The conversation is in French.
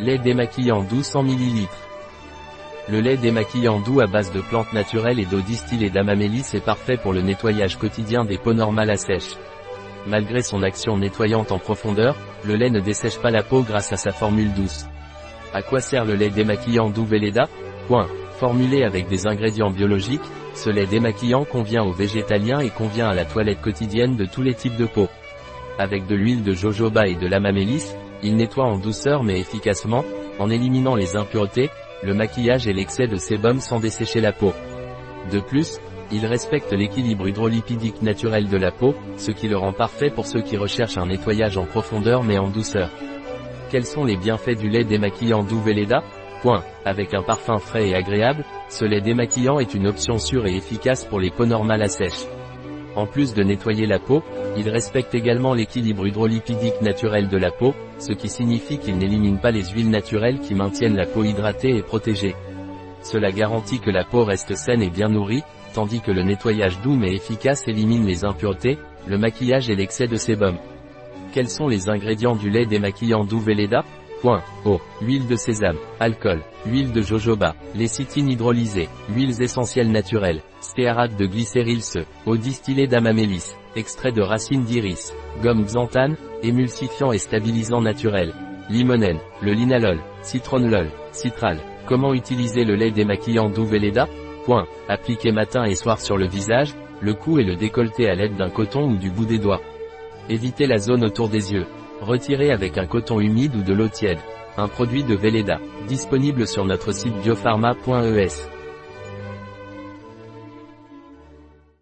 Lait démaquillant doux 100 ml. Le lait démaquillant doux à base de plantes naturelles et d'eau distillée d'amamélis est parfait pour le nettoyage quotidien des peaux normales à sèche. Malgré son action nettoyante en profondeur, le lait ne dessèche pas la peau grâce à sa formule douce. À quoi sert le lait démaquillant doux Velleda? Point. Formulé avec des ingrédients biologiques, ce lait démaquillant convient aux végétaliens et convient à la toilette quotidienne de tous les types de peau. Avec de l'huile de jojoba et de l'amamélis, il nettoie en douceur mais efficacement, en éliminant les impuretés, le maquillage et l'excès de sébum sans dessécher la peau. De plus, il respecte l'équilibre hydrolipidique naturel de la peau, ce qui le rend parfait pour ceux qui recherchent un nettoyage en profondeur mais en douceur. Quels sont les bienfaits du lait démaquillant doux Velleda Point. Avec un parfum frais et agréable, ce lait démaquillant est une option sûre et efficace pour les peaux normales à sèche. En plus de nettoyer la peau, il respecte également l'équilibre hydrolipidique naturel de la peau, ce qui signifie qu'il n'élimine pas les huiles naturelles qui maintiennent la peau hydratée et protégée. Cela garantit que la peau reste saine et bien nourrie, tandis que le nettoyage doux mais efficace élimine les impuretés, le maquillage et l'excès de sébum. Quels sont les ingrédients du lait démaquillant doux Velleda? Point. Eau, huile de sésame, alcool, huile de jojoba, lécithine hydrolysée, huiles essentielles naturelles, stéarate de glycérylse, eau distillée d'amamélis, extrait de racines d'iris, gomme xanthane, émulsifiant et stabilisant naturel, limonène, le linalol, citronellol, citral. Comment utiliser le lait démaquillant doux Velleda Point. Appliquer matin et soir sur le visage, le cou et le décolleté à l'aide d'un coton ou du bout des doigts. Évitez la zone autour des yeux. Retirez avec un coton humide ou de l'eau tiède. Un produit de Velleda, disponible sur notre site biopharma.es.